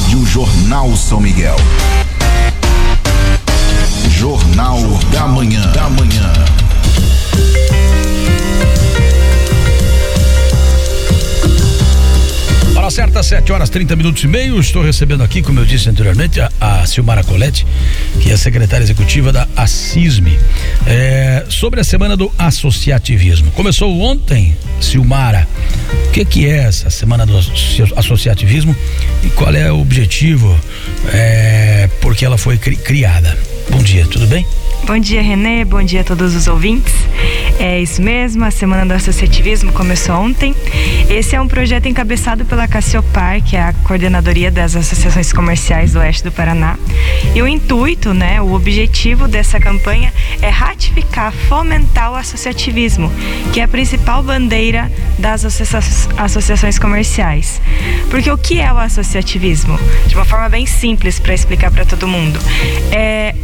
Rádio Jornal São Miguel. Jornal da Manhã. Da Manhã. Hora certa, 7 horas 30 minutos e meio. Estou recebendo aqui, como eu disse anteriormente, a, a Silmara Colette, que é secretária executiva da ACISME, é, sobre a semana do associativismo. Começou ontem, Silmara. O que, que é essa semana do associativismo e qual é o objetivo? É, porque ela foi cri, criada. Bom dia, tudo bem? Bom dia, Renê. Bom dia a todos os ouvintes. É isso mesmo, a Semana do Associativismo começou ontem. Esse é um projeto encabeçado pela Cassiopar, que é a coordenadoria das associações comerciais do oeste do Paraná. E o intuito, né, o objetivo dessa campanha é ratificar, fomentar o associativismo, que é a principal bandeira das associações comerciais. Porque o que é o associativismo? De uma forma bem simples para explicar para todo mundo. É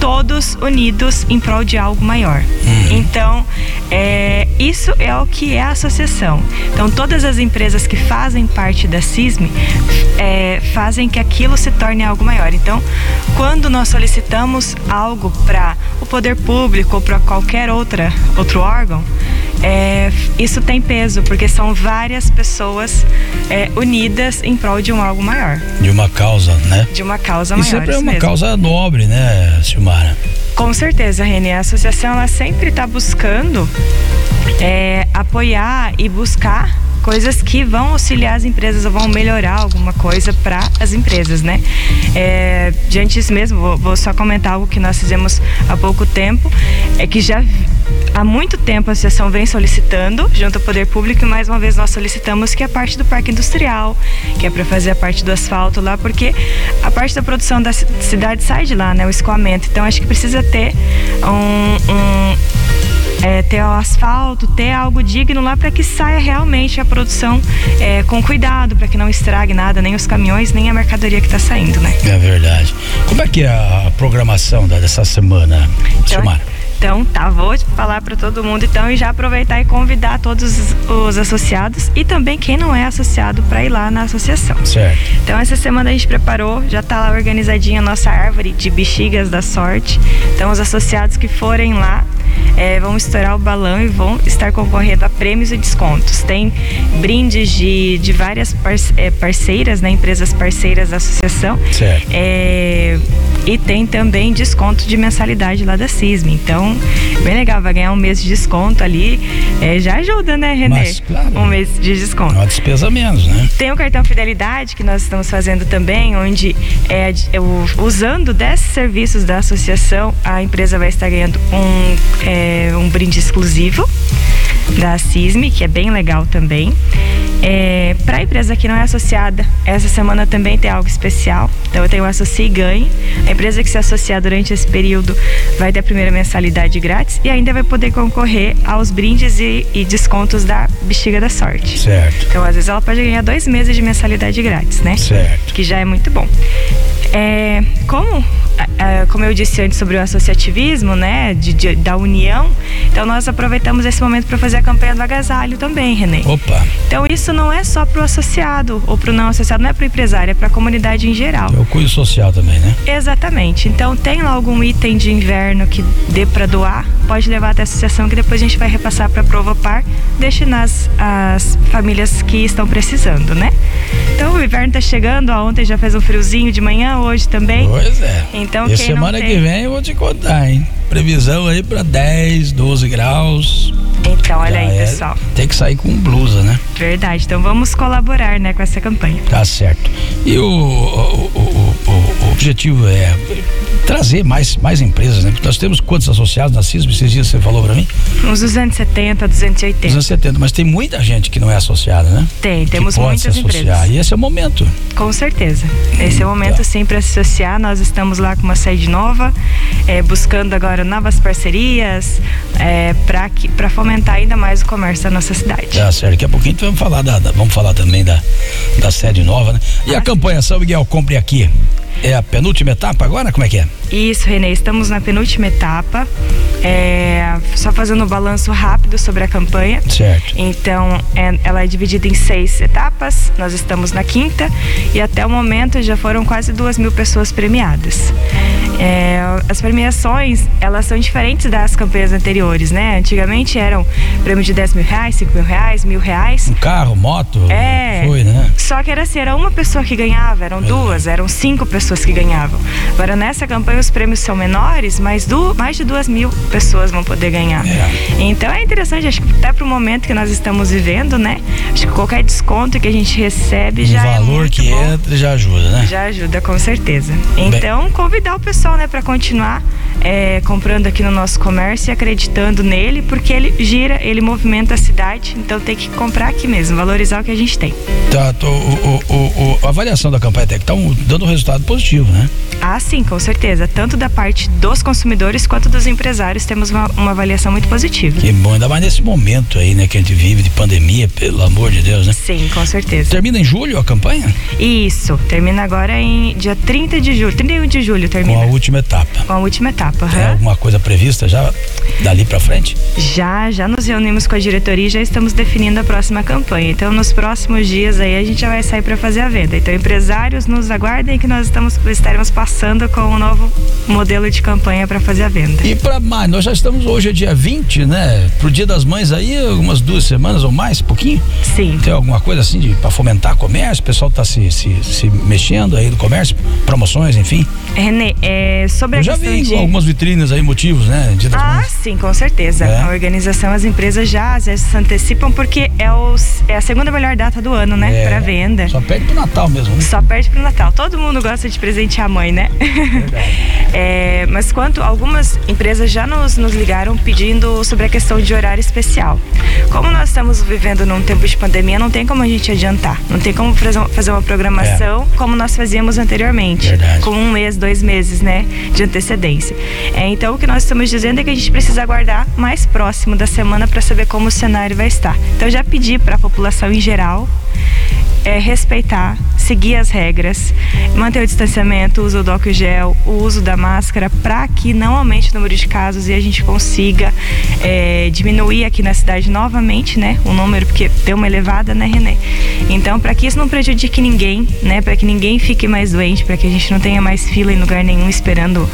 todos unidos em prol de algo maior. Uhum. Então, é, isso é o que é a associação. Então, todas as empresas que fazem parte da CISM é, fazem que aquilo se torne algo maior. Então, quando nós solicitamos algo para o poder público ou para qualquer outra, outro órgão, é, isso tem peso, porque são várias pessoas é, unidas em prol de um algo maior. De uma causa, né? De uma causa maior. E sempre é uma mesmo. causa nobre, né, Silmara? Com certeza, Renê. A associação ela sempre está buscando é, apoiar e buscar coisas que vão auxiliar as empresas ou vão melhorar alguma coisa para as empresas, né? É, diante disso mesmo, vou, vou, só comentar algo que nós fizemos há pouco tempo, é que já há muito tempo a associação vem solicitando junto ao poder público e mais uma vez nós solicitamos que a parte do parque industrial, que é para fazer a parte do asfalto lá, porque a parte da produção da cidade sai de lá, né? O escoamento. Então acho que precisa ter um, um é, ter o asfalto, ter algo digno lá para que saia realmente a produção é, com cuidado, para que não estrague nada, nem os caminhões, nem a mercadoria que está saindo, né? É verdade. Como é que é a programação dessa semana, então, Então, tá, vou falar para todo mundo então e já aproveitar e convidar todos os associados e também quem não é associado para ir lá na associação. Certo. Então, essa semana a gente preparou, já tá lá organizadinha a nossa árvore de bexigas da sorte. Então, os associados que forem lá é, vão estourar o balão e vão estar concorrendo a prêmios e descontos. Tem brindes de, de várias é, parceiras, né, empresas parceiras da associação. Certo. É, e tem também desconto de mensalidade lá da CISM. Então, bem legal, vai ganhar um mês de desconto ali. É, já ajuda, né, Renê? Mas, claro, um mês de desconto. Uma despesa menos, né? Tem o cartão Fidelidade que nós estamos fazendo também, onde é, usando desses serviços da associação, a empresa vai estar ganhando um, é, um brinde exclusivo da CISM, que é bem legal também. É, para a empresa que não é associada, essa semana também tem algo especial. Então eu tenho o Associe e Ganhe. A empresa que se associar durante esse período vai ter a primeira mensalidade grátis e ainda vai poder concorrer aos brindes e, e descontos da Bexiga da Sorte. Certo. Então às vezes ela pode ganhar dois meses de mensalidade grátis, né? Certo. Que já é muito bom. É, como como eu disse antes sobre o associativismo, né, de, de, da união, então nós aproveitamos esse momento para fazer a campanha do agasalho também, Renê. Opa! Então isso não é só para o associado ou para o não associado, não é para o empresário, é para a comunidade em geral. É o cunho social também, né? Exatamente. Então tem lá algum item de inverno que dê para doar, pode levar até a associação que depois a gente vai repassar para a Provopar, destinar as, as famílias que estão precisando, né? Então o inverno está chegando, ontem já fez um friozinho de manhã, hoje também. Pois é. Então, e semana tem... que vem eu vou te contar, hein? Previsão aí para 10, 12 graus. Então, olha aí, é, pessoal. Tem que sair com blusa, né? Verdade. Então vamos colaborar, né, com essa campanha. Tá certo. E o, o, o, o objetivo é trazer mais, mais empresas, né? Porque nós temos quantos associados na CISB? Esses dias você falou para mim? Uns 270, 280. 270, mas tem muita gente que não é associada, né? Tem, temos que muitas empresas. E esse é o momento. Com certeza. Esse é o momento tá. sim para se associar. Nós estamos lá com uma sede nova, é, buscando agora novas parcerias é, para fomentar ainda mais o comércio da nossa cidade. Tá certo. Daqui a pouquinho vamos falar, da, da, vamos falar também da, da sede nova, né? E ah, a campanha São Miguel Compre Aqui? É a penúltima etapa agora? Como é que é? Isso, Renê, estamos na penúltima etapa. É, só fazendo um balanço rápido sobre a campanha. Certo. Então, é, ela é dividida em seis etapas. Nós estamos na quinta e até o momento já foram quase duas mil pessoas premiadas. É, as premiações, elas são diferentes das campanhas anteriores, né? Antigamente eram prêmio de 10 mil reais, 5 mil reais, mil reais. Um carro, moto? É. Foi, né? Só que era assim, era uma pessoa que ganhava, eram duas, eram cinco pessoas que ganhavam. Agora nessa campanha os prêmios são menores, mas do, mais de duas mil pessoas vão poder ganhar. É. Então é interessante, acho que até pro momento que nós estamos vivendo, né? Acho que qualquer desconto que a gente recebe O já é valor muito que bom. entra já ajuda, né? Já ajuda, com certeza. Então, convidar o pessoal, né, para continuar é, comprando aqui no nosso comércio e acreditando nele, porque ele gira, ele movimenta a cidade, então tem que comprar aqui mesmo, valorizar o que a gente tem. Tá, tô- o, o- o- o- a avaliação da campanha Tec tá um- dando resultado positivo, né? Ah, sim, com certeza. Tanto da parte dos consumidores quanto dos empresários, temos uma, uma avaliação muito positiva. Que bom, ainda mais nesse momento aí, né, que a gente vive de pandemia, pelo amor de Deus, né? Sim, com certeza. Termina em julho a campanha? Isso, termina agora em dia 30 de julho, 31 de julho Com termina. a última etapa. Com a última etapa. Tem aham. alguma coisa prevista já dali pra frente? Já, já nos reunimos com a diretoria e já estamos definindo a próxima campanha. Então, nos próximos dias aí a gente já vai sair para fazer a venda. Então, empresários, nos aguardem que nós estamos estaremos passando com um novo modelo de campanha para fazer a venda. E pra mais, nós já estamos hoje é dia 20, né? Pro dia das mães aí, algumas duas semanas ou mais, pouquinho. Sim. Tem alguma coisa assim para fomentar comércio? O pessoal tá se, se, se mexendo aí no comércio, promoções, enfim. Renê, é, sobre Eu a já questão vi de algumas vitrines aí, motivos, né? Dia das Ah, mães. sim, com certeza. É. A organização, as empresas já, já se antecipam porque é, o, é a segunda melhor data do ano, né? É, Para venda. Só perde pro Natal mesmo, né? Só perde pro Natal. Todo mundo gosta de presentear a mãe, né? É, mas quanto algumas empresas já nos, nos ligaram pedindo sobre a questão de horário especial. Como nós estamos vivendo num tempo de pandemia, não tem como a gente adiantar. Não tem como fazer uma programação como nós fazíamos anteriormente. Verdade. Com um mês, dois meses, né? De antecedência. É, então o que nós estamos dizendo é que a gente precisa aguardar mais próximo da semana para saber como o cenário vai estar. Então já pedi para a população em geral é respeitar, seguir as regras, manter o distanciamento, o uso do álcool gel, o uso da máscara, para que não aumente o número de casos e a gente consiga é, diminuir aqui na cidade novamente, né, o número, porque deu uma elevada, né, Renê? Então, para que isso não prejudique ninguém, né, para que ninguém fique mais doente, para que a gente não tenha mais fila em lugar nenhum esperando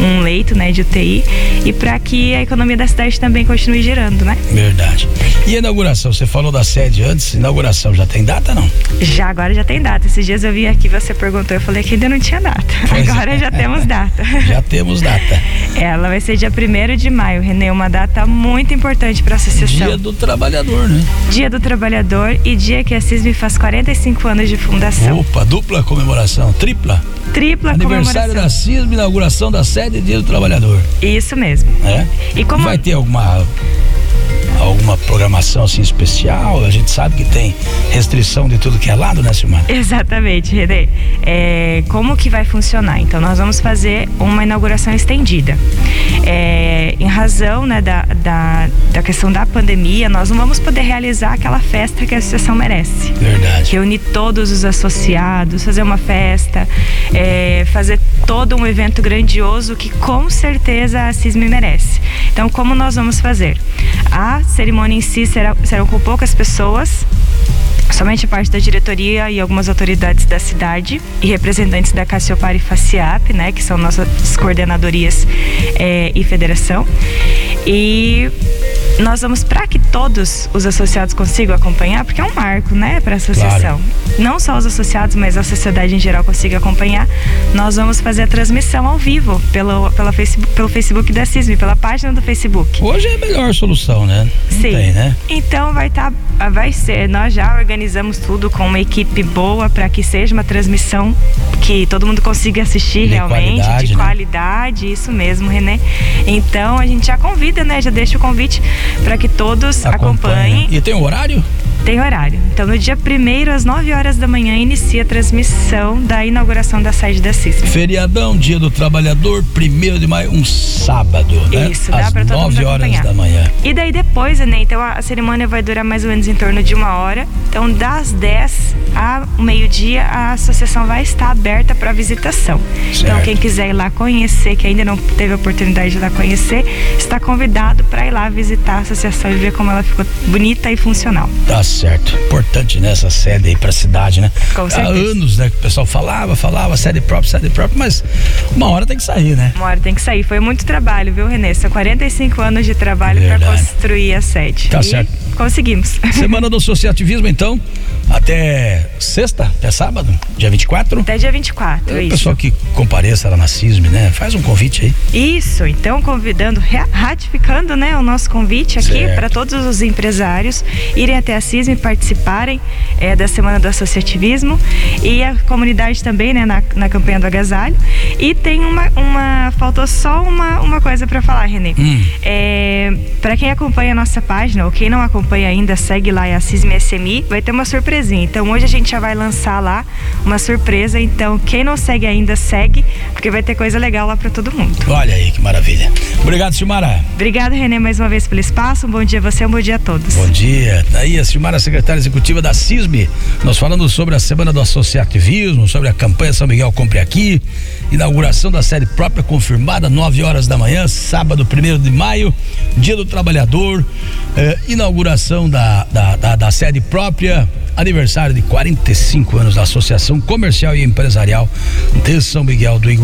um leito, né, de UTI e para que a economia da cidade também continue girando, né? Verdade. E a inauguração? Você falou da sede antes, inauguração já tem data não? Já agora já tem data. Esses dias eu vi aqui, você perguntou, eu falei que ainda não tinha data. Pois é. agora já temos data. Já temos data. Ela vai ser dia 1 de maio, Renê, uma data muito importante para a associação. Dia do trabalhador, né? Dia do Trabalhador e dia que a CISB faz 45 anos de fundação. Opa, dupla comemoração, tripla. Tripla Aniversário da. CISB, inauguração da sede e Dia do Trabalhador. Isso mesmo. É? E como Vai ter alguma alguma programação assim especial? A gente sabe que tem restrição de tudo que é lado, né, Silmar? Exatamente, Renê. É, como que vai funcionar? Então, nós vamos fazer uma inauguração estendida. É, em razão né, da, da, da questão da pandemia, nós não vamos poder realizar aquela festa que a associação merece. Verdade. Reunir todos os associados, fazer uma festa, é, fazer todo um evento grandioso que com certeza a CISM merece. Então, como nós vamos fazer? A cerimônia em si será, serão com poucas pessoas, somente parte da diretoria e algumas autoridades da cidade e representantes da Cassiopar e Faciap, né, que são nossas coordenadorias eh, e federação. E nós vamos para que todos os associados consigam acompanhar, porque é um marco, né, para a associação. Não só os associados, mas a sociedade em geral consiga acompanhar. Nós vamos fazer a transmissão ao vivo pelo, pela Facebook, pelo Facebook da CISM, pela página do Facebook. Hoje é a melhor solução, né? Não Sim. tem, né? Então vai estar, vai ser. Nós já organizamos tudo com uma equipe boa para que seja uma transmissão que todo mundo consiga assistir De realmente, qualidade, de né? qualidade, isso mesmo, Renê. Então a gente já convida, né? Já deixa o convite para que todos acompanhem. E tem um horário? Tem horário. Então no dia 1 às 9 horas da manhã inicia a transmissão da inauguração da sede da CISM. Feriadão, dia do trabalhador, primeiro de maio, um sábado, né? Isso, dá Às pra todo mundo 9 horas acompanhar. da manhã. E daí depois, né? Então a, a cerimônia vai durar mais ou menos em torno de uma hora. Então, das 10 a o meio-dia, a associação vai estar aberta para visitação. Certo. Então, quem quiser ir lá conhecer, que ainda não teve a oportunidade de ir lá conhecer, está convidado para ir lá visitar a associação e ver como ela ficou bonita e funcional. Tá certo. Importante nessa sede aí pra cidade, né? Com Há anos, né? Que o pessoal falava, falava, sede própria, sede própria, mas uma hora tem que sair, né? Uma hora tem que sair. Foi muito trabalho, viu, Renê? São 45 anos de trabalho para construir a sede. Tá e certo. Conseguimos. Semana do Associativismo, então, até sexta, até sábado, dia 24. Até dia 24, O isso. pessoal que compareça lá na CISM, né? Faz um convite aí. Isso, então convidando, ratificando né, o nosso convite aqui para todos os empresários irem até a CISM e participarem eh, da Semana do Associativismo e a comunidade também né, na, na campanha do agasalho. E tem uma. uma faltou só uma, uma coisa para falar, Renê. Hum. para quem acompanha a nossa página, ou quem não acompanha ainda, segue lá é a CISM SMI, vai ter uma surpresinha. Então hoje a gente já vai lançar lá uma surpresa. Então quem não segue ainda, segue, porque vai ter coisa legal lá para todo mundo. Olha aí que maravilha. Obrigado, Silmara. Obrigada, Renê, mais uma vez pelo espaço. Um bom dia a você, um bom dia a todos. Bom dia. Tá aí a Silmara, secretária executiva da CISM. Nós falando sobre a Semana do Associativismo, sobre a campanha São Miguel Compre Aqui, inauguração da série própria confirmada, 9 horas da manhã, sábado, 1 de maio, Dia do Trabalhador, eh, inauguração da, da, da, da sede própria, aniversário de 45 anos da Associação Comercial e Empresarial de São Miguel do Iguaçu.